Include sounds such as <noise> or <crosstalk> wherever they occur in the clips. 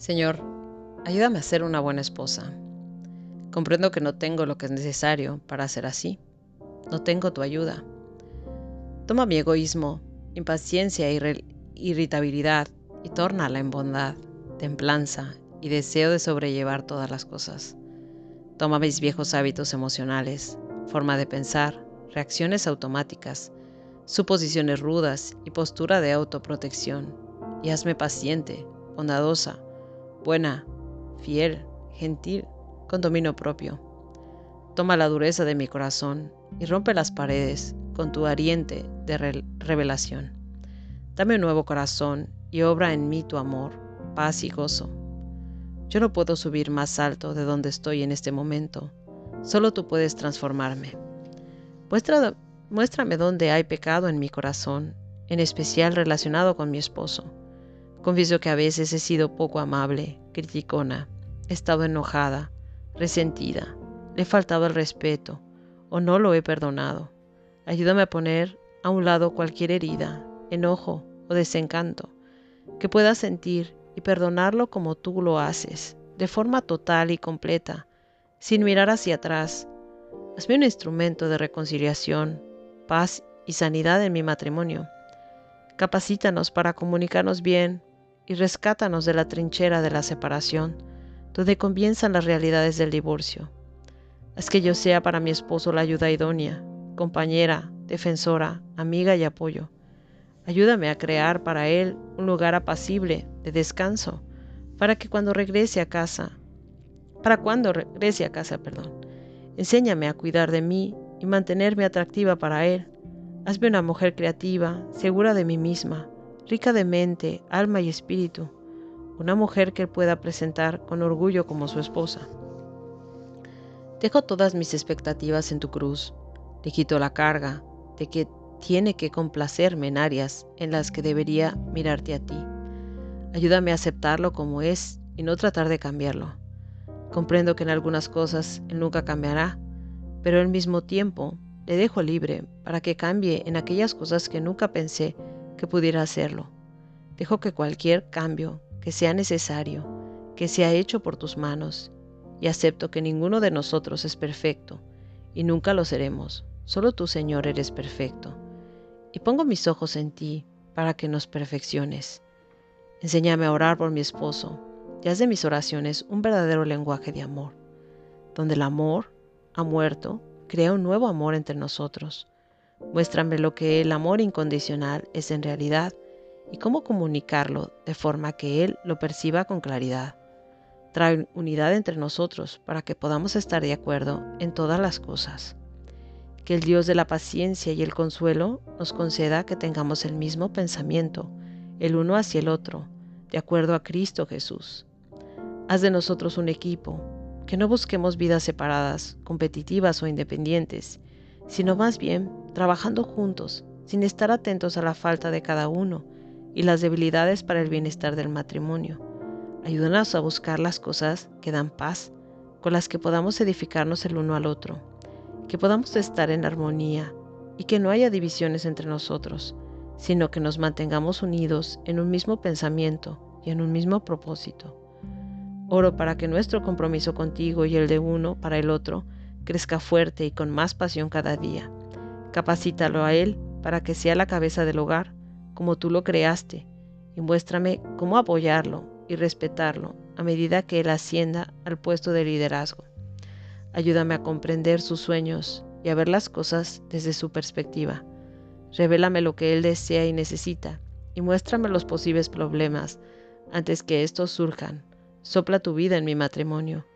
Señor, ayúdame a ser una buena esposa. Comprendo que no tengo lo que es necesario para ser así. No tengo tu ayuda. Toma mi egoísmo, impaciencia e irritabilidad y tórnala en bondad, templanza y deseo de sobrellevar todas las cosas. Toma mis viejos hábitos emocionales, forma de pensar, reacciones automáticas, suposiciones rudas y postura de autoprotección, y hazme paciente, bondadosa, buena, fiel, gentil, con dominio propio. Toma la dureza de mi corazón y rompe las paredes con tu ariente de revelación. Dame un nuevo corazón y obra en mí tu amor, paz y gozo. Yo no puedo subir más alto de donde estoy en este momento. Solo tú puedes transformarme. muéstrame dónde hay pecado en mi corazón, en especial relacionado con mi esposo. Confieso que a veces he sido poco amable, criticona, he estado enojada, resentida, le he faltado el respeto o no lo he perdonado. Ayúdame a poner a un lado cualquier herida, enojo o desencanto que pueda sentir y perdonarlo como tú lo haces, de forma total y completa, sin mirar hacia atrás. Hazme un instrumento de reconciliación, paz y sanidad en mi matrimonio. Capacítanos para comunicarnos bien y rescátanos de la trinchera de la separación, donde comienzan las realidades del divorcio. Haz que yo sea para mi esposo la ayuda idónea, compañera, defensora, amiga y apoyo. Ayúdame a crear para él un lugar apacible de descanso, para que cuando regrese a casa, para cuando regrese a casa, perdón, enséñame a cuidar de mí y mantenerme atractiva para él. Hazme una mujer creativa, segura de mí misma, rica de mente, alma y espíritu, una mujer que él pueda presentar con orgullo como su esposa. Dejo todas mis expectativas en tu cruz, te quito la carga de que tiene que complacerme en áreas en las que debería mirarte a ti. Ayúdame a aceptarlo como es y no tratar de cambiarlo. Comprendo que en algunas cosas él nunca cambiará, pero al mismo tiempo le dejo libre para que cambie en aquellas cosas que nunca pensé que pudiera hacerlo. Dejo que cualquier cambio que sea necesario, que sea hecho por tus manos, y acepto que ninguno de nosotros es perfecto, y nunca lo seremos. Solo tú, Señor, eres perfecto. Y pongo mis ojos en ti para que nos perfecciones. Enséñame a orar por mi esposo, y haz de mis oraciones un verdadero lenguaje de amor, donde el amor ha muerto, crea un nuevo amor entre nosotros, Muéstrame lo que el amor incondicional es en realidad y cómo comunicarlo de forma que Él lo perciba con claridad. Trae unidad entre nosotros para que podamos estar de acuerdo en todas las cosas. Que el Dios de la paciencia y el consuelo nos conceda que tengamos el mismo pensamiento, el uno hacia el otro, de acuerdo a Cristo Jesús. Haz de nosotros un equipo, que no busquemos vidas separadas, competitivas o independientes, sino más bien trabajando juntos, sin estar atentos a la falta de cada uno y las debilidades para el bienestar del matrimonio. Ayúdanos a buscar las cosas que dan paz, con las que podamos edificarnos el uno al otro, que podamos estar en armonía y que no haya divisiones entre nosotros, sino que nos mantengamos unidos en un mismo pensamiento y en un mismo propósito. Oro para que nuestro compromiso contigo y el de uno para el otro crezca fuerte y con más pasión cada día. Capacítalo a Él para que sea la cabeza del hogar, como tú lo creaste, y muéstrame cómo apoyarlo y respetarlo a medida que Él ascienda al puesto de liderazgo. Ayúdame a comprender sus sueños y a ver las cosas desde su perspectiva. Revélame lo que Él desea y necesita, y muéstrame los posibles problemas antes que estos surjan. Sopla tu vida en mi matrimonio.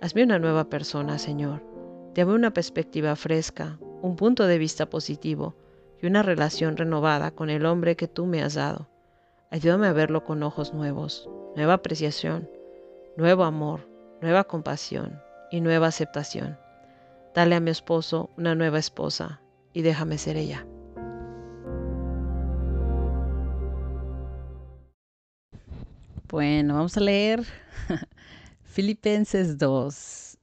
Hazme una nueva persona, Señor Dame una perspectiva fresca, un punto de vista positivo y una relación renovada con el hombre que tú me has dado. Ayúdame a verlo con ojos nuevos, nueva apreciación, nuevo amor, nueva compasión y nueva aceptación. Dale a mi esposo una nueva esposa y déjame ser ella. Bueno, vamos a leer <laughs> Filipenses 2.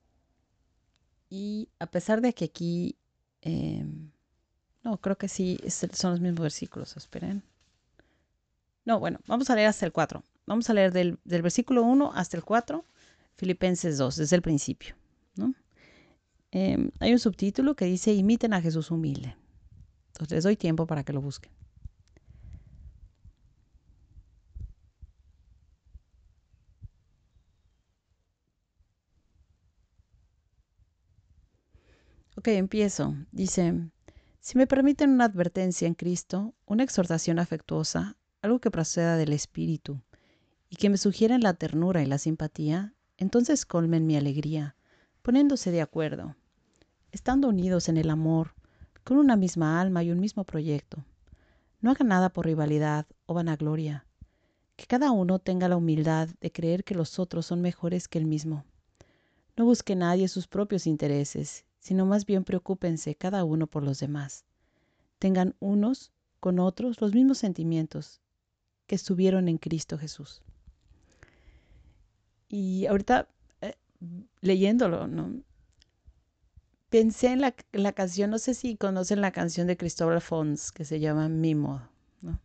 Y a pesar de que aquí, em, no, creo que sí, son los mismos versículos, esperen. No, bueno, vamos a leer hasta el 4. vamos a leer del, versículo 1 hasta el 4, Filipenses 2, desde el principio. Em, hay un subtítulo que dice, imiten a Jesús humilde. Entonces les doy tiempo para que lo busquen. Ok, empiezo. Dice, si me permiten una advertencia en Cristo, una exhortación afectuosa, algo que proceda del Espíritu, y que me sugieren la ternura y la simpatía, entonces colmen mi alegría, poniéndose de acuerdo, estando unidos en el amor, con una misma alma y un mismo proyecto. No hagan nada por rivalidad o vanagloria. Que cada uno tenga la humildad de creer que los otros son mejores que él mismo. No busque nadie sus propios intereses, sino más bien preocúpense cada uno por los demás. Tengan unos con otros los mismos sentimientos que estuvieron en Cristo Jesús. Y ahorita eh, leyéndolo, ¿no? Pensé en la, canción, no sé si conocen la canción de Cristóbal Fons que se llama Mimo, ¿no?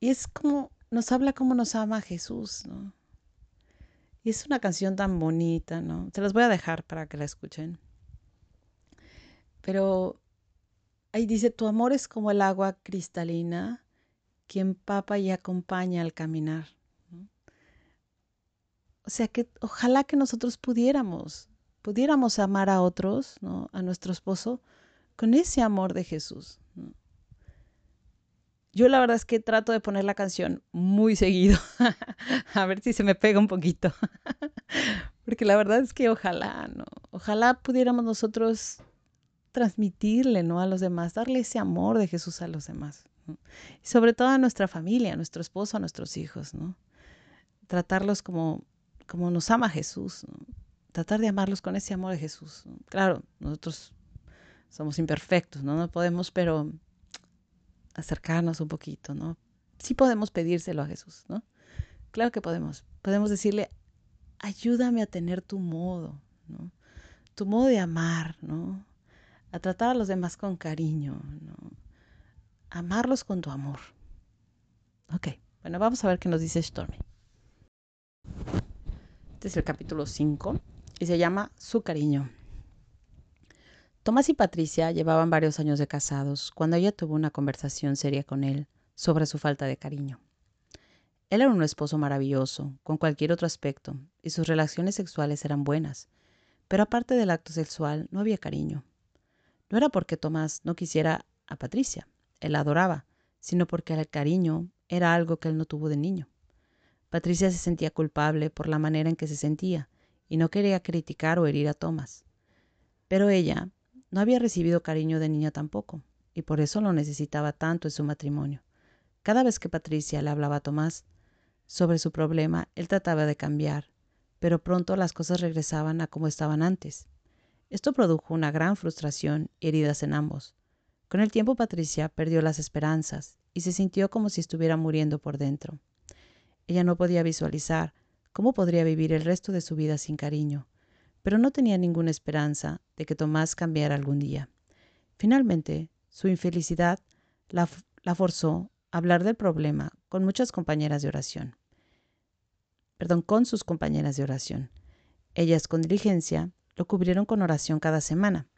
Y es como, nos habla cómo nos ama Jesús, ¿no? Es una canción tan bonita, ¿no? Se las voy a dejar para que la escuchen. Pero ahí dice, tu amor es como el agua cristalina que empapa y acompaña al caminar. O sea que ojalá que nosotros pudiéramos, pudiéramos amar a otros, ¿no? a nuestro esposo, con ese amor de Jesús. Yo la verdad es que trato de poner la canción muy seguido, <laughs> a ver si se me pega un poquito, <laughs> porque la verdad es que ojalá, ¿no? Ojalá pudiéramos nosotros transmitirle, ¿no? A los demás, darle ese amor de Jesús a los demás. Y sobre todo a nuestra familia, a nuestro esposo, a nuestros hijos, ¿no? Tratarlos como, como nos ama Jesús, tratar de amarlos con ese amor de Jesús. Claro, nosotros somos imperfectos, ¿no? No podemos, pero acercarnos un poquito, ¿no? Sí podemos pedírselo a Jesús, ¿no? Claro que podemos. Podemos decirle, ayúdame a tener tu modo, ¿no? Tu modo de amar, ¿no? A tratar a los demás con cariño, ¿no? Amarlos con tu amor. Ok, bueno, vamos a ver qué nos dice Stormy. Este es el capítulo 5 y se llama Su cariño. Tomás y Patricia llevaban varios años de casados cuando ella tuvo una conversación seria con él sobre su falta de cariño. Él era un esposo maravilloso, con cualquier otro aspecto, y sus relaciones sexuales eran buenas, pero aparte del acto sexual no había cariño. No era porque Tomás no quisiera a Patricia, él la adoraba, sino porque el cariño era algo que él no tuvo de niño. Patricia se sentía culpable por la manera en que se sentía, y no quería criticar o herir a Tomás. Pero ella, no había recibido cariño de niña tampoco, y por eso lo necesitaba tanto en su matrimonio. Cada vez que Patricia le hablaba a Tomás sobre su problema, él trataba de cambiar, pero pronto las cosas regresaban a como estaban antes. Esto produjo una gran frustración y heridas en ambos. Con el tiempo Patricia perdió las esperanzas y se sintió como si estuviera muriendo por dentro. Ella no podía visualizar cómo podría vivir el resto de su vida sin cariño, pero no tenía ninguna esperanza de que Tomás cambiara algún día. Finalmente, su infelicidad la, forzó a hablar del problema con muchas compañeras de oración. Perdón, con sus compañeras de oración. Ellas con diligencia lo cubrieron con oración cada semana.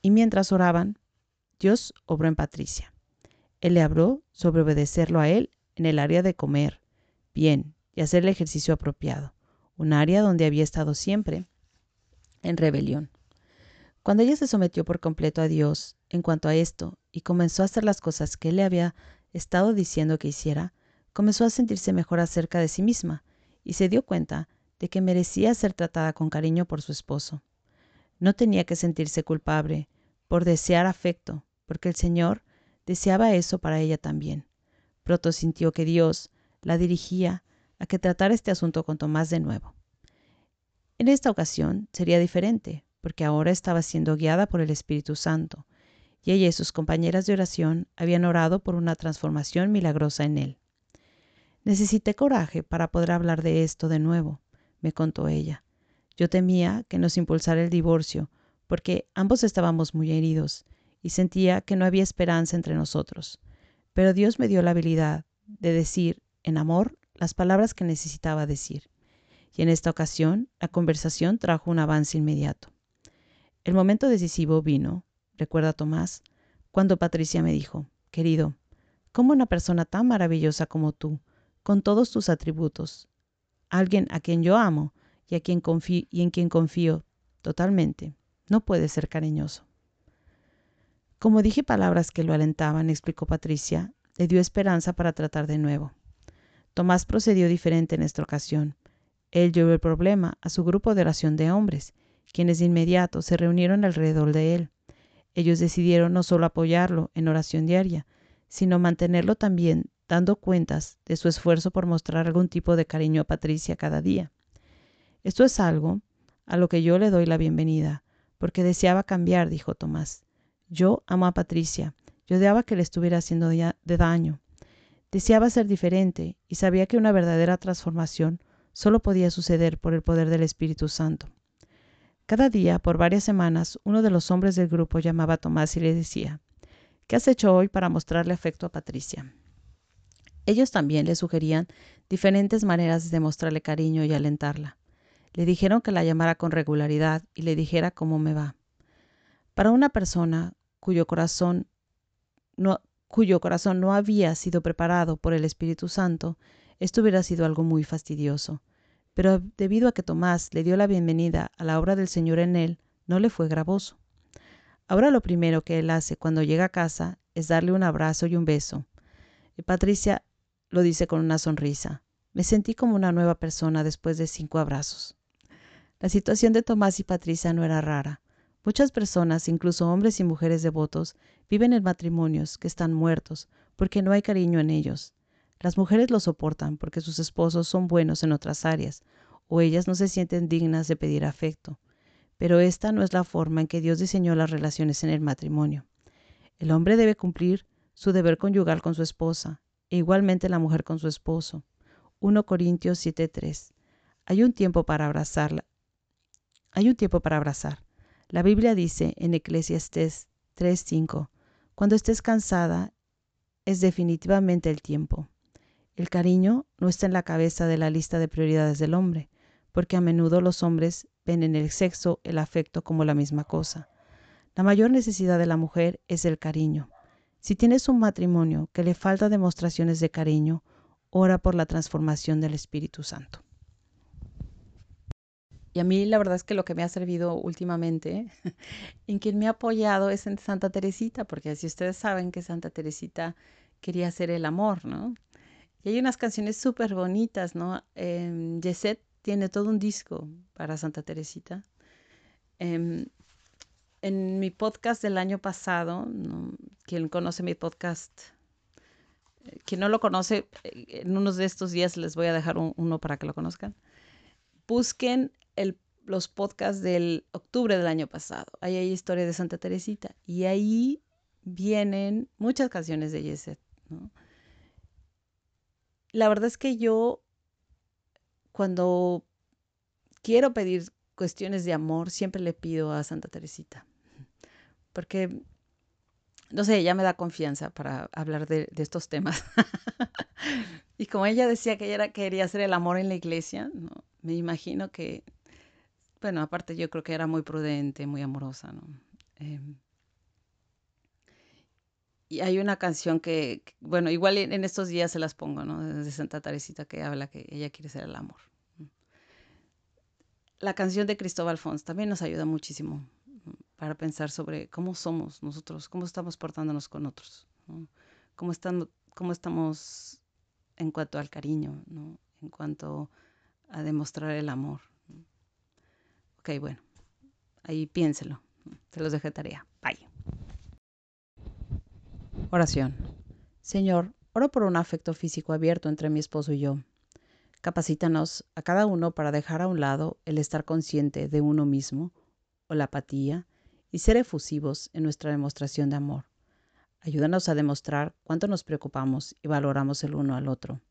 Y mientras oraban, Dios obró en Patricia. Él le habló sobre obedecerlo a él en el área de comer bien y hacer el ejercicio apropiado un área donde había estado siempre en rebelión. Cuando ella se sometió por completo a Dios en cuanto a esto y comenzó a hacer las cosas que él le había estado diciendo que hiciera, comenzó a sentirse mejor acerca de sí misma y se dio cuenta de que merecía ser tratada con cariño por su esposo. No tenía que sentirse culpable por desear afecto, porque el Señor deseaba eso para ella también. Pronto sintió que Dios la dirigía a que tratara este asunto con Tomás de nuevo. En esta ocasión sería diferente, porque ahora estaba siendo guiada por el Espíritu Santo, y ella y sus compañeras de oración habían orado por una transformación milagrosa en él. Necesité coraje para poder hablar de esto de nuevo, me contó ella. Yo temía que nos impulsara el divorcio, porque ambos estábamos muy heridos, y sentía que no había esperanza entre nosotros. pero Dios me dio la habilidad de decir en amor las palabras que necesitaba decir. Y en esta ocasión, la conversación trajo un avance inmediato. El momento decisivo vino, recuerda Tomás, cuando Patricia me dijo, querido, ¿cómo una persona tan maravillosa como tú, con todos tus atributos, alguien a quien yo amo y, a quien confío, y en quien confío totalmente, no puede ser cariñoso? Como dije palabras que lo alentaban, explicó Patricia, le dio esperanza para tratar de nuevo. Tomás procedió diferente en esta ocasión. Él llevó el problema a su grupo de oración de hombres, quienes de inmediato se reunieron alrededor de él. Ellos decidieron no solo apoyarlo en oración diaria, sino mantenerlo también dando cuentas de su esfuerzo por mostrar algún tipo de cariño a Patricia cada día. Esto es algo a lo que yo le doy la bienvenida, porque deseaba cambiar, dijo Tomás. Yo amo a Patricia. Yo odiaba que le estuviera haciendo de daño. Deseaba ser diferente y sabía que una verdadera transformación solo podía suceder por el poder del Espíritu Santo. Cada día, por varias semanas, uno de los hombres del grupo llamaba a Tomás y le decía, ¿qué has hecho hoy para mostrarle afecto a Patricia? Ellos también le sugerían diferentes maneras de mostrarle cariño y alentarla. Le dijeron que la llamara con regularidad y le dijera cómo me va. Para una persona cuyo corazón no, cuyo corazón no había sido preparado por el Espíritu Santo, esto hubiera sido algo muy fastidioso. Pero debido a que Tomás le dio la bienvenida a la obra del Señor en él, no le fue gravoso. Ahora lo primero que él hace cuando llega a casa es darle un abrazo y un beso. Y Patricia lo dice con una sonrisa. Me sentí como una nueva persona después de cinco abrazos. La situación de Tomás y Patricia no era rara. Muchas personas, incluso hombres y mujeres devotos, viven en matrimonios que están muertos porque no hay cariño en ellos. Las mujeres lo soportan porque sus esposos son buenos en otras áreas o ellas no se sienten dignas de pedir afecto. Pero esta no es la forma en que Dios diseñó las relaciones en el matrimonio. El hombre debe cumplir su deber conyugal con su esposa e igualmente la mujer con su esposo. 1 Corintios 7:3. Hay un tiempo para abrazarla. Hay un tiempo para abrazar. La Biblia dice en Eclesiastés 3:5, cuando estés cansada es definitivamente el tiempo. El cariño no está en la cabeza de la lista de prioridades del hombre, porque a menudo los hombres ven en el sexo el afecto como la misma cosa. La mayor necesidad de la mujer es el cariño. Si tienes un matrimonio que le falta demostraciones de cariño, ora por la transformación del Espíritu Santo. Y a mí la verdad es que lo que me ha servido últimamente, <laughs> en quien me ha apoyado es en Santa Teresita, porque así ustedes saben que Santa Teresita quería hacer el amor, ¿no? Y hay unas canciones súper bonitas, ¿no? Eh, Yeset tiene todo un disco para Santa Teresita. Em, en mi podcast del año pasado, quien conoce mi podcast, eh, quien no lo conoce, eh, en unos de estos días les voy a dejar uno para que lo conozcan. Busquen los podcasts del octubre del año pasado. Ahí hay historia de Santa Teresita y ahí vienen muchas canciones de Yeset. La verdad es que yo cuando quiero pedir cuestiones de amor siempre le pido a Santa Teresita porque no sé, ella me da confianza para hablar de, estos temas. <laughs> y como ella decía que ella quería hacer el amor en la iglesia, me imagino que bueno, aparte yo creo que era muy prudente, muy amorosa, ¿no? Em, y hay una canción que, bueno, igual en, estos días se las pongo, ¿no? De Santa Teresita que habla que ella quiere ser el amor. La canción de Cristóbal Fons también nos ayuda muchísimo para pensar sobre cómo somos nosotros, cómo estamos portándonos con otros, cómo, estamos, cómo estamos en cuanto al cariño, ¿no? en cuanto a demostrar el amor. Ok, bueno, ahí piénselo. Se los dejo de tarea. Bye. Oración. Señor, oro por un afecto físico abierto entre mi esposo y yo. Capacítanos a cada uno para dejar a un lado el estar consciente de uno mismo o la apatía y ser efusivos en nuestra demostración de amor. Ayúdanos a demostrar cuánto nos preocupamos y valoramos el uno al otro.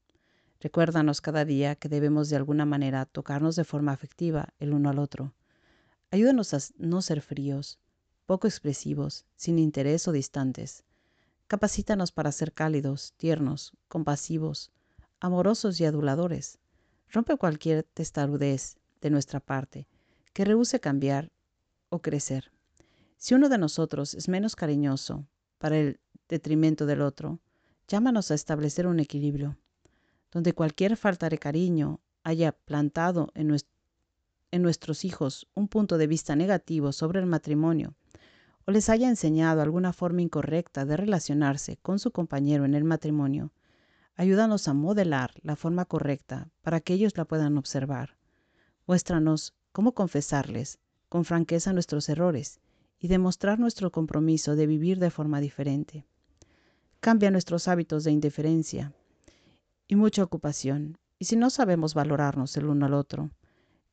Recuérdanos cada día que debemos de alguna manera tocarnos de forma afectiva el uno al otro Ayúdanos a no ser fríos, poco expresivos, sin interés o distantes. Capacítanos para ser cálidos, tiernos, compasivos, amorosos y aduladores. Rompe cualquier testarudez de nuestra parte que rehúse cambiar o crecer. Si uno de nosotros es menos cariñoso para el detrimento del otro, llámanos a establecer un equilibrio, donde cualquier falta de cariño haya plantado en, en nuestros hijos un punto de vista negativo sobre el matrimonio o les haya enseñado alguna forma incorrecta de relacionarse con su compañero en el matrimonio, ayúdanos a modelar la forma correcta para que ellos la puedan observar. Muéstranos cómo confesarles con franqueza nuestros errores y demostrar nuestro compromiso de vivir de forma diferente. Cambia nuestros hábitos de indiferencia y mucha ocupación, y si no sabemos valorarnos el uno al otro,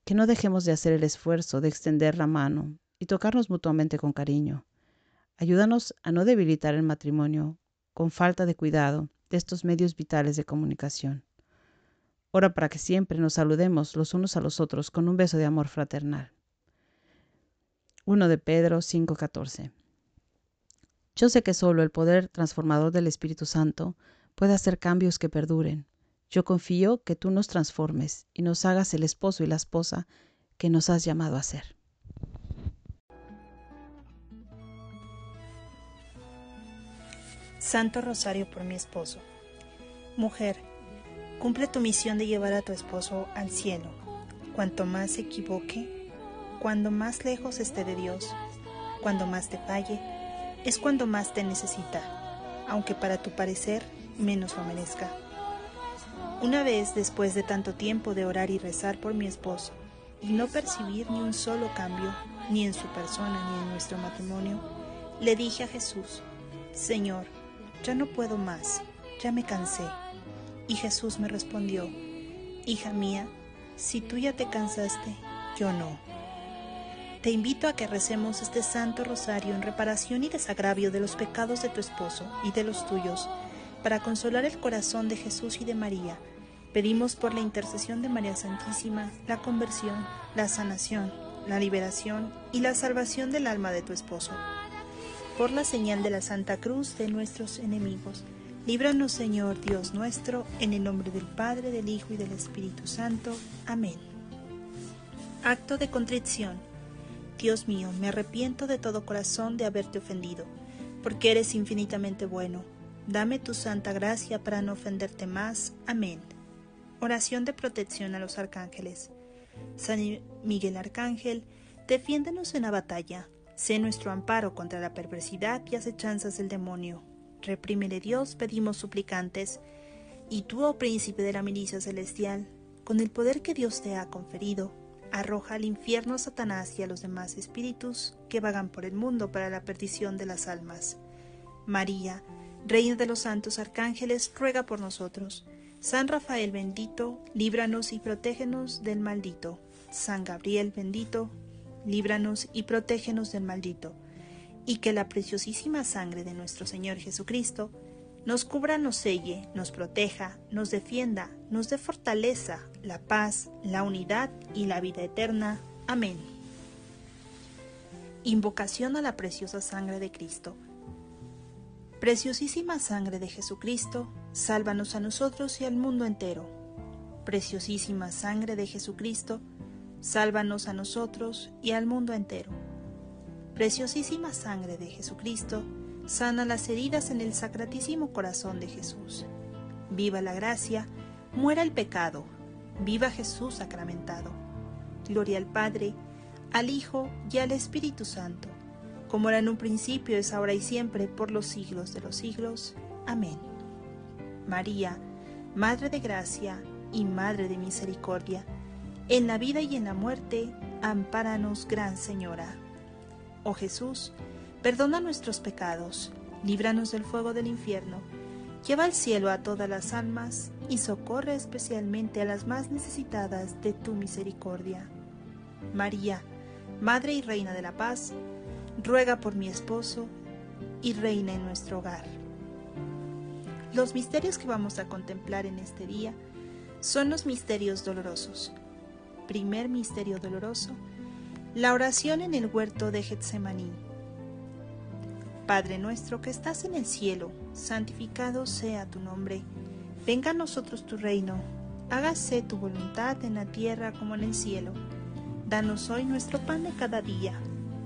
que no dejemos de hacer el esfuerzo de extender la mano y tocarnos mutuamente con cariño. Ayúdanos a no debilitar el matrimonio con falta de cuidado de estos medios vitales de comunicación. Ora para que siempre nos saludemos los unos a los otros con un beso de amor fraternal. 1 de Pedro 5:14 Yo sé que solo el poder transformador del Espíritu Santo puede hacer cambios que perduren. Yo confío que tú nos transformes y nos hagas el esposo y la esposa que nos has llamado a ser. Santo Rosario por mi esposo. Mujer, cumple tu misión de llevar a tu esposo al cielo. Cuanto más se equivoque, cuando más lejos esté de Dios, cuando más te falle, es cuando más te necesita, aunque para tu parecer menos lo merezca. Una vez después de tanto tiempo de orar y rezar por mi esposo, y no percibir ni un solo cambio, ni en su persona ni en nuestro matrimonio, le dije a Jesús, Señor, ya no puedo más, ya me cansé. Y Jesús me respondió, Hija mía, si tú ya te cansaste, yo no. Te invito a que recemos este Santo Rosario en reparación y desagravio de los pecados de tu esposo y de los tuyos, para consolar el corazón de Jesús y de María. Pedimos por la intercesión de María Santísima la conversión, la sanación, la liberación y la salvación del alma de tu esposo por la señal de la Santa Cruz de nuestros enemigos. Líbranos, Señor Dios nuestro, en el nombre del Padre, del Hijo y del Espíritu Santo. Amén. Acto de contrición. Dios mío, me arrepiento de todo corazón de haberte ofendido, porque eres infinitamente bueno. Dame tu santa gracia para no ofenderte más. Amén. Oración de protección a los arcángeles. San Miguel Arcángel, defiéndenos en la batalla Sé nuestro amparo contra la perversidad y acechanzas del demonio. Reprímele Dios, pedimos suplicantes. Y tú, oh príncipe de la milicia celestial, con el poder que Dios te ha conferido, arroja al infierno a Satanás y a los demás espíritus que vagan por el mundo para la perdición de las almas. María, Reina de los santos arcángeles, ruega por nosotros. San Rafael bendito, líbranos y protégenos del maldito. San Gabriel bendito, líbranos y protégenos del maldito, y que la preciosísima sangre de nuestro Señor Jesucristo nos cubra, nos selle, nos proteja, nos defienda, nos dé fortaleza, la paz, la unidad y la vida eterna. Amén. Invocación a la preciosa sangre de Cristo. Preciosísima sangre de Jesucristo, sálvanos a nosotros y al mundo entero. Preciosísima sangre de Jesucristo, Sálvanos a nosotros y al mundo entero. Preciosísima sangre de Jesucristo, sana las heridas en el sacratísimo corazón de Jesús. Viva la gracia, muera el pecado, viva Jesús sacramentado. Gloria al Padre, al Hijo y al Espíritu Santo, como era en un principio, es ahora y siempre, por los siglos de los siglos. Amén. María, Madre de Gracia y Madre de Misericordia, en la vida y en la muerte, ampáranos, Gran Señora. Oh Jesús, perdona nuestros pecados, líbranos del fuego del infierno, lleva al cielo a todas las almas y socorre especialmente a las más necesitadas de tu misericordia. María, Madre y Reina de la Paz, ruega por mi esposo y reina en nuestro hogar. Los misterios que vamos a contemplar en este día son los misterios dolorosos primer misterio doloroso, la oración en el huerto de Getsemaní. Padre nuestro que estás en el cielo, santificado sea tu nombre. Venga a nosotros tu reino. Hágase tu voluntad en la tierra como en el cielo. Danos hoy nuestro pan de cada día.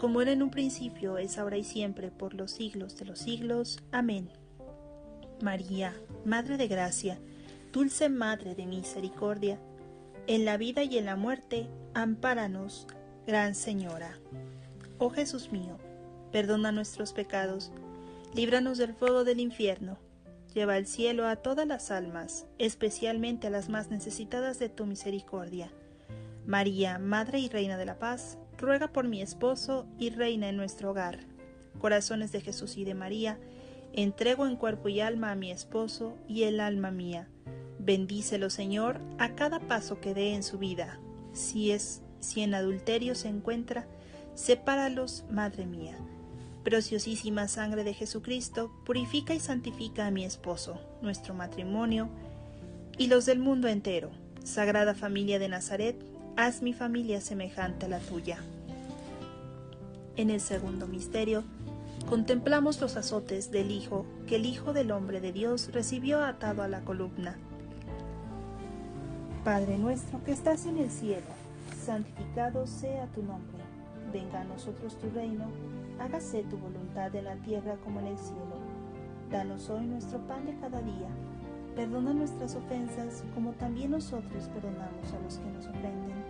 como era en un principio, es ahora y siempre, por los siglos de los siglos. Amén. María, Madre de Gracia, dulce Madre de Misericordia, en la vida y en la muerte, ampáranos, Gran Señora. Oh Jesús mío, perdona nuestros pecados, líbranos del fuego del infierno, lleva al cielo a todas las almas, especialmente a las más necesitadas de tu misericordia. María, Madre y Reina de la Paz, ruega por mi esposo y reina en nuestro hogar. Corazones de Jesús y de María, entrego en cuerpo y alma a mi esposo y el alma mía. Bendícelo, Señor, a cada paso que dé en su vida. Si es si en adulterio se encuentra, Sepáralos, Madre mía. Preciosísima sangre de Jesucristo, purifica y santifica a mi esposo, nuestro matrimonio y los del mundo entero. Sagrada familia de Nazaret, haz mi familia semejante a la tuya. En el segundo misterio, contemplamos los azotes del Hijo que el Hijo del Hombre de Dios recibió atado a la columna. Padre nuestro que estás en el cielo, santificado sea tu nombre. Venga a nosotros tu reino, hágase tu voluntad en la tierra como en el cielo. Danos hoy nuestro pan de cada día. Perdona nuestras ofensas como también nosotros perdonamos a los que nos ofenden.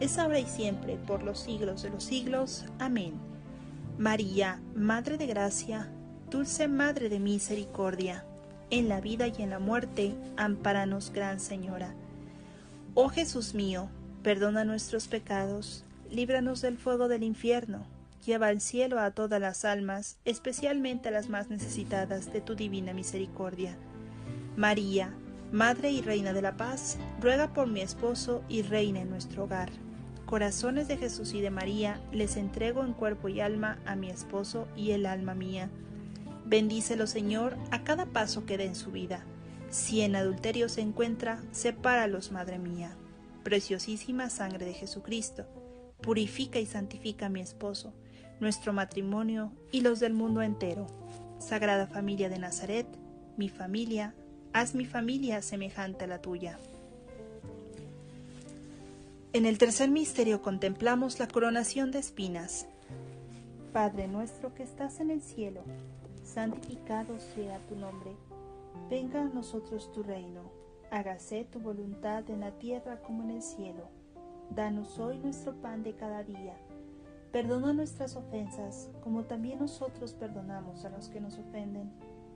es ahora y siempre, por los siglos de los siglos. Amén. María, Madre de Gracia, dulce Madre de Misericordia, en la vida y en la muerte, amparanos, Gran Señora. Oh Jesús mío, Perdona nuestros pecados, líbranos del fuego del infierno, lleva al cielo a todas las almas, especialmente a las más necesitadas de tu divina misericordia. María, Madre y Reina de la Paz, ruega por mi esposo y reina en nuestro hogar. Corazones de Jesús y de María, les entrego en cuerpo y alma a mi esposo y el alma mía. Bendícelo, Señor, a cada paso que dé en su vida Si en adulterio se encuentra, sepáralos, Madre mía. Preciosísima sangre de Jesucristo, purifica y santifica a mi esposo, nuestro matrimonio y los del mundo entero. Sagrada familia de Nazaret, mi familia, haz mi familia semejante a la tuya. En el tercer misterio contemplamos la coronación de espinas. Padre nuestro que estás en el cielo, santificado sea tu nombre Venga a nosotros tu reino, hágase tu voluntad en la tierra como en el cielo. Danos hoy nuestro pan de cada día. Perdona nuestras ofensas, como también nosotros perdonamos a los que nos ofenden.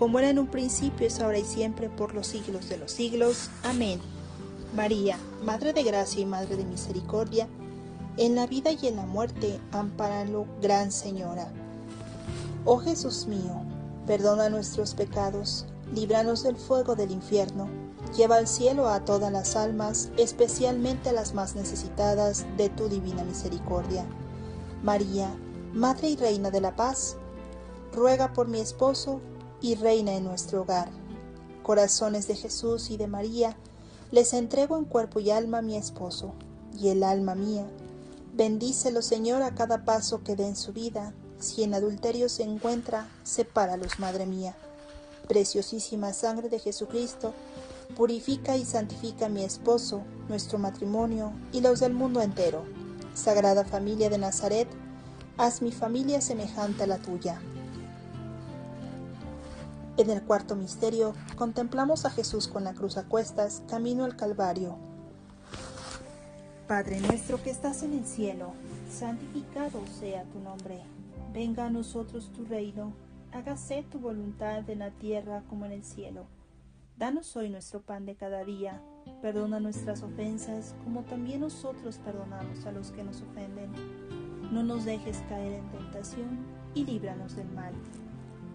como era en un principio, es ahora y siempre, por los siglos de los siglos. Amén. María, Madre de Gracia y Madre de Misericordia, en la vida y en la muerte, ampáralo, Gran Señora. Oh Jesús mío, perdona nuestros pecados líbranos del fuego del infierno, lleva al cielo a todas las almas, especialmente a las más necesitadas de tu divina misericordia. María, Madre y Reina de la Paz, ruega por mi esposo y reina en nuestro hogar. Corazones de Jesús y de María, les entrego en cuerpo y alma a mi esposo, y el alma mía. Bendícelo, Señor, a cada paso que dé en su vida. Si en adulterio se encuentra, sepáralos, Madre mía. Preciosísima sangre de Jesucristo, purifica y santifica a mi esposo, nuestro matrimonio y los del mundo entero. Sagrada familia de Nazaret, haz mi familia semejante a la tuya. En el cuarto misterio contemplamos a Jesús con la cruz a cuestas, camino al Calvario. Padre nuestro que estás en el cielo, santificado sea tu nombre. Venga a nosotros tu reino, hágase tu voluntad en la tierra como en el cielo. Danos hoy nuestro pan de cada día, perdona nuestras ofensas como también nosotros perdonamos a los que nos ofenden. No nos dejes caer en tentación y líbranos del mal.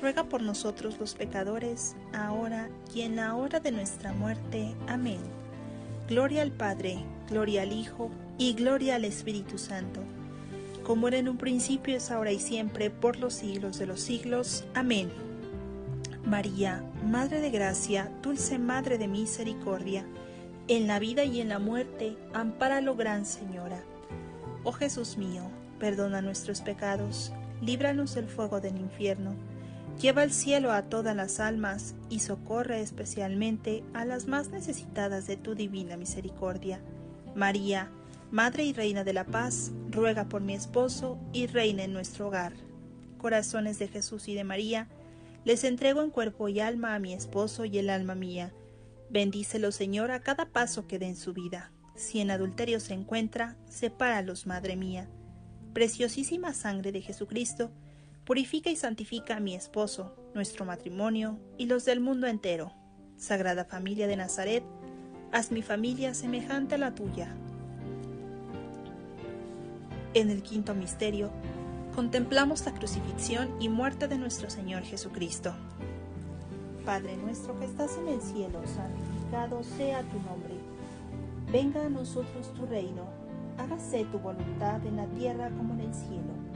ruega por nosotros los pecadores, ahora y en la hora de nuestra muerte. Amén. Gloria al Padre, gloria al Hijo y gloria al Espíritu Santo, como era en un principio, es ahora y siempre, por los siglos de los siglos. Amén. María, Madre de Gracia, dulce Madre de Misericordia, en la vida y en la muerte, ampáralo, Gran Señora. Oh Jesús mío, perdona nuestros pecados, líbranos del fuego del infierno Lleva al cielo a todas las almas y socorre especialmente a las más necesitadas de tu divina misericordia. María, Madre y Reina de la Paz, ruega por mi esposo y reina en nuestro hogar. Corazones de Jesús y de María, les entrego en cuerpo y alma a mi esposo y el alma mía. Bendícelo, Señor, a cada paso que dé en su vida. Si en adulterio se encuentra, sepáralos, Madre mía. Preciosísima sangre de Jesucristo, purifica y santifica a mi esposo, nuestro matrimonio y los del mundo entero. Sagrada familia de Nazaret, haz mi familia semejante a la tuya. En el quinto misterio, contemplamos la crucifixión y muerte de nuestro Señor Jesucristo. Padre nuestro que estás en el cielo, santificado sea tu nombre. Venga a nosotros tu reino, hágase tu voluntad en la tierra como en el cielo.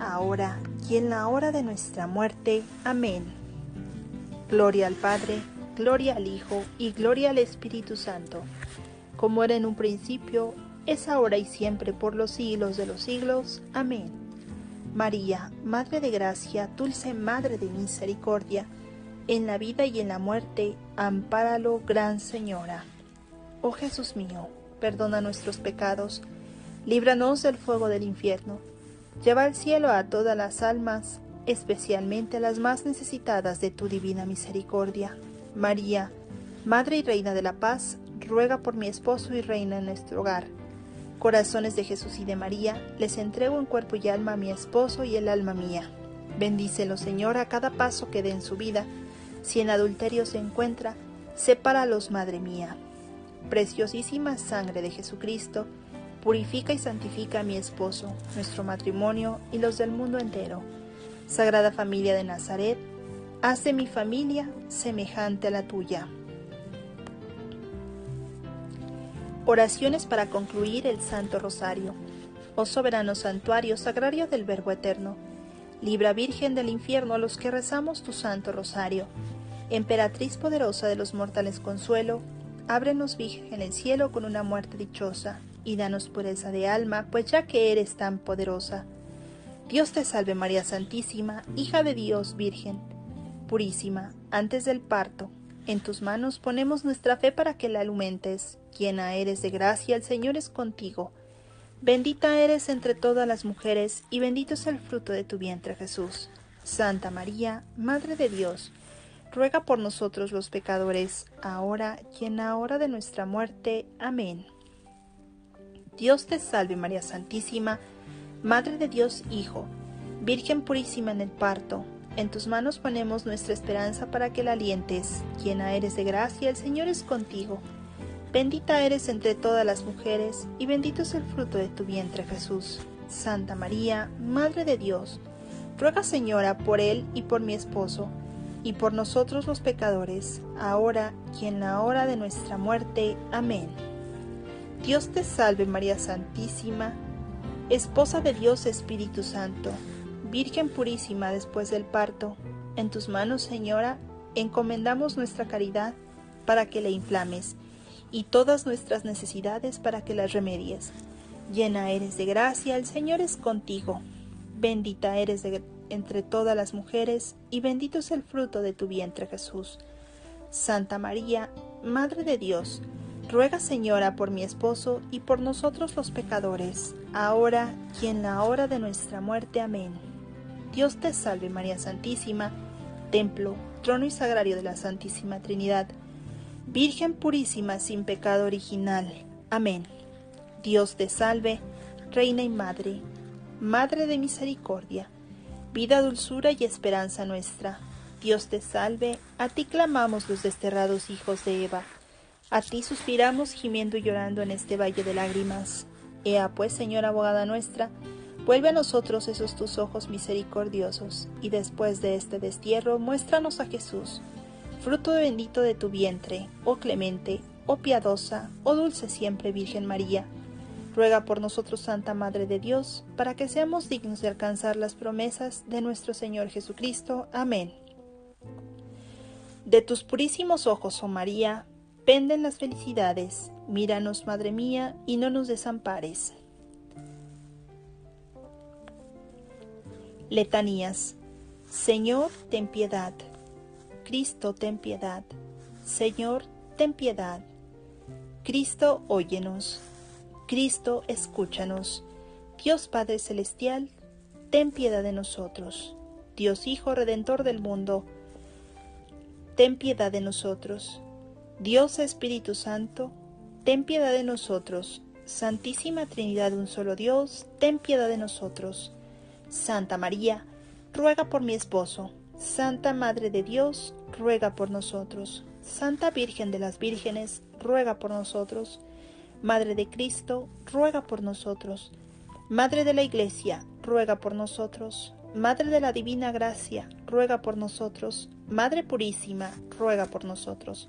ahora y en la hora de nuestra muerte. Amén. Gloria al Padre, gloria al Hijo y gloria al Espíritu Santo, como era en un principio, es ahora y siempre por los siglos de los siglos. Amén. María, Madre de Gracia, dulce Madre de Misericordia, en la vida y en la muerte, ampáralo, Gran Señora. Oh Jesús mío, perdona nuestros pecados, líbranos del fuego del infierno, lleva al cielo a todas las almas, especialmente a las más necesitadas de tu divina misericordia. María, Madre y Reina de la Paz, ruega por mi esposo y reina en nuestro hogar. Corazones de Jesús y de María, les entrego en cuerpo y alma a mi esposo y el alma mía. Bendícelo, Señor, a cada paso que dé en su vida. Si en adulterio se encuentra, sepáralos, Madre mía. Preciosísima sangre de Jesucristo, purifica y santifica a mi esposo, nuestro matrimonio y los del mundo entero. Sagrada familia de Nazaret, haz de mi familia semejante a la tuya. Oraciones para concluir el Santo Rosario. Oh soberano santuario, sagrario del Verbo Eterno, libra Virgen del infierno a los que rezamos tu Santo Rosario. Emperatriz poderosa de los mortales consuelo, ábrenos Virgen el cielo con una muerte dichosa, y danos pureza de alma, pues ya que eres tan poderosa. Dios te salve María Santísima, hija de Dios Virgen, purísima, antes del parto, en tus manos ponemos nuestra fe para que la alumentes. Llena eres de gracia, el Señor es contigo. Bendita eres entre todas las mujeres, y bendito es el fruto de tu vientre Jesús. Santa María, Madre de Dios, ruega por nosotros los pecadores, ahora y en la hora de nuestra muerte. Amén. Dios te salve María Santísima, Madre de Dios Hijo, Virgen purísima en el parto en tus manos ponemos nuestra esperanza para que la alientes. Llena eres de gracia, el Señor es contigo. Bendita eres entre todas las mujeres, y bendito es el fruto de tu vientre Jesús. Santa María, Madre de Dios, ruega Señora por él y por mi esposo, y por nosotros los pecadores, ahora y en la hora de nuestra muerte. Amén. Dios te salve María Santísima, Esposa de Dios Espíritu Santo Virgen purísima después del parto, en tus manos, Señora, encomendamos nuestra caridad para que la inflames y todas nuestras necesidades para que las remedies. Llena eres de gracia, el Señor es contigo. Bendita eres entre todas las mujeres y bendito es el fruto de tu vientre Jesús. Santa María, Madre de Dios, ruega Señora por mi esposo y por nosotros los pecadores, ahora y en la hora de nuestra muerte. Amén. Dios te salve María Santísima, templo, trono y sagrario de la Santísima Trinidad, Virgen purísima sin pecado original. Amén. Dios te salve, Reina y Madre, Madre de misericordia, vida, dulzura y esperanza nuestra. Dios te salve, a ti clamamos los desterrados hijos de Eva, a ti suspiramos gimiendo y llorando en este valle de lágrimas. Ea pues, Señora abogada nuestra, Vuelve a nosotros esos tus ojos misericordiosos, y después de este destierro muéstranos a Jesús, fruto bendito de tu vientre, oh clemente, oh piadosa, oh dulce siempre Virgen María. Ruega por nosotros, Santa Madre de Dios, para que seamos dignos de alcanzar las promesas de nuestro Señor Jesucristo. Amén. De tus purísimos ojos, oh María, penden las felicidades. Míranos, Madre mía, y no nos desampares. Letanías. Señor, ten piedad. Cristo, ten piedad. Señor, ten piedad. Cristo, óyenos. Cristo, escúchanos. Dios Padre Celestial, ten piedad de nosotros. Dios Hijo Redentor del mundo, ten piedad de nosotros. Dios Espíritu Santo, ten piedad de nosotros. Santísima Trinidad de un solo Dios, ten piedad de nosotros. Santa María, ruega por mi esposo. Santa Madre de Dios, ruega por nosotros. Santa Virgen de las Vírgenes, ruega por nosotros. Madre de Cristo, ruega por nosotros. Madre de la Iglesia, ruega por nosotros. Madre de la Divina Gracia, ruega por nosotros. Madre Purísima, ruega por nosotros.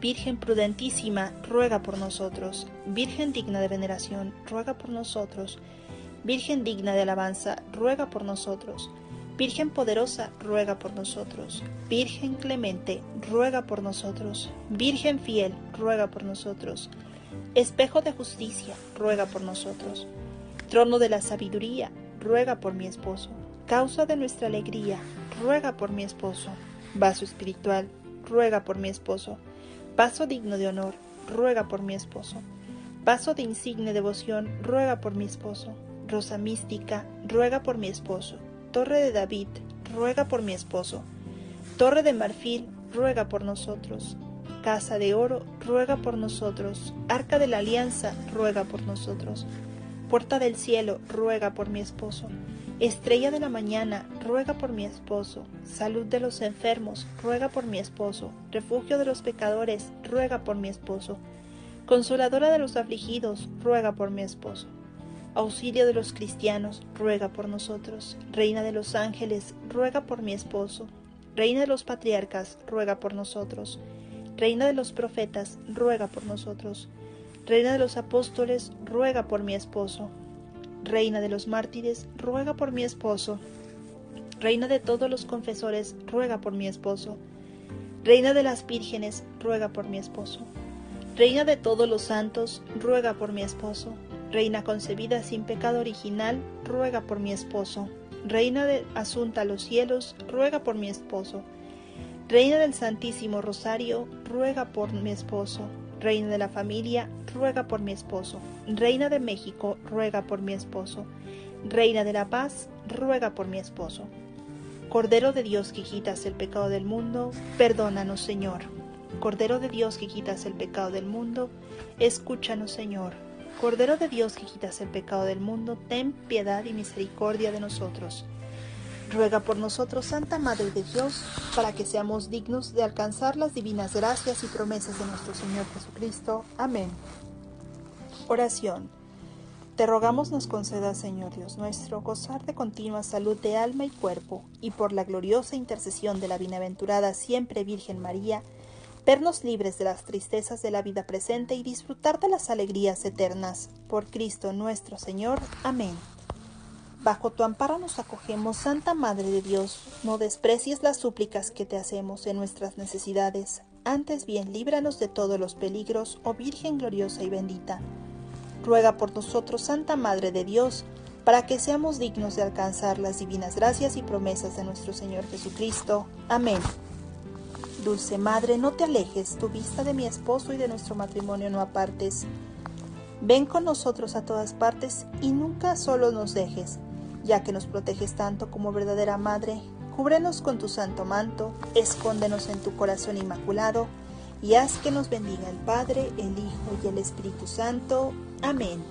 Virgen prudentísima, ruega por nosotros. Virgen digna de veneración, ruega por nosotros. Virgen digna de alabanza, ruega por nosotros. Virgen poderosa, ruega por nosotros. Virgen clemente, ruega por nosotros. Virgen fiel, ruega por nosotros. Espejo de justicia, ruega por nosotros. Trono de la sabiduría, ruega por mi esposo. Causa de nuestra alegría, ruega por mi esposo. Vaso espiritual, ruega por mi esposo. Vaso digno de honor, ruega por mi esposo. Vaso de insigne devoción, ruega por mi esposo. Rosa mística, ruega por mi esposo. Torre de David, ruega por mi esposo. Torre de marfil, ruega por nosotros. Casa de oro, ruega por nosotros. Arca de la alianza, ruega por nosotros. Puerta del cielo, ruega por mi esposo. Estrella de la mañana, ruega por mi esposo. Salud de los enfermos, ruega por mi esposo. Refugio de los pecadores, ruega por mi esposo. Consoladora de los afligidos, ruega por mi esposo. Auxilio de los cristianos, ruega por nosotros. Reina de los ángeles, ruega por mi esposo. Reina de los patriarcas, ruega por nosotros. Reina de los profetas, ruega por nosotros. Reina de los apóstoles, ruega por mi esposo. Reina de los mártires, ruega por mi esposo. Reina de todos los confesores, ruega por mi esposo. Reina de las vírgenes, ruega por mi esposo. Reina de todos los santos, ruega por mi esposo. Reina concebida sin pecado original, ruega por mi esposo. Reina de asunta a los cielos, ruega por mi esposo. Reina del Santísimo Rosario, ruega por mi esposo. Reina de la familia, ruega por mi esposo. Reina de México, ruega por mi esposo. Reina de la paz, ruega por mi esposo. Cordero de Dios que quitas el pecado del mundo, perdónanos Señor. Cordero de Dios que quitas el pecado del mundo, escúchanos Señor. Cordero de Dios que quitas el pecado del mundo, ten piedad y misericordia de nosotros. Ruega por nosotros, Santa Madre de Dios, para que seamos dignos de alcanzar las divinas gracias y promesas de nuestro Señor Jesucristo. Amén. Oración. Te rogamos nos conceda, Señor Dios nuestro, gozar de continua salud de alma y cuerpo, y por la gloriosa intercesión de la bienaventurada siempre Virgen María, vernos libres de las tristezas de la vida presente y disfrutar de las alegrías eternas. Por Cristo nuestro Señor. Amén. Bajo tu amparo nos acogemos, Santa Madre de Dios. No desprecies las súplicas que te hacemos en nuestras necesidades. Antes bien, líbranos de todos los peligros, oh Virgen gloriosa y bendita. Ruega por nosotros, Santa Madre de Dios, para que seamos dignos de alcanzar las divinas gracias y promesas de nuestro Señor Jesucristo. Amén. Dulce Madre, no te alejes, tu vista de mi esposo y de nuestro matrimonio no apartes. Ven con nosotros a todas partes y nunca solo nos dejes, ya que nos proteges tanto como verdadera Madre. Cúbrenos con tu santo manto, escóndenos en tu corazón inmaculado, y haz que nos bendiga el Padre, el Hijo y el Espíritu Santo. Amén.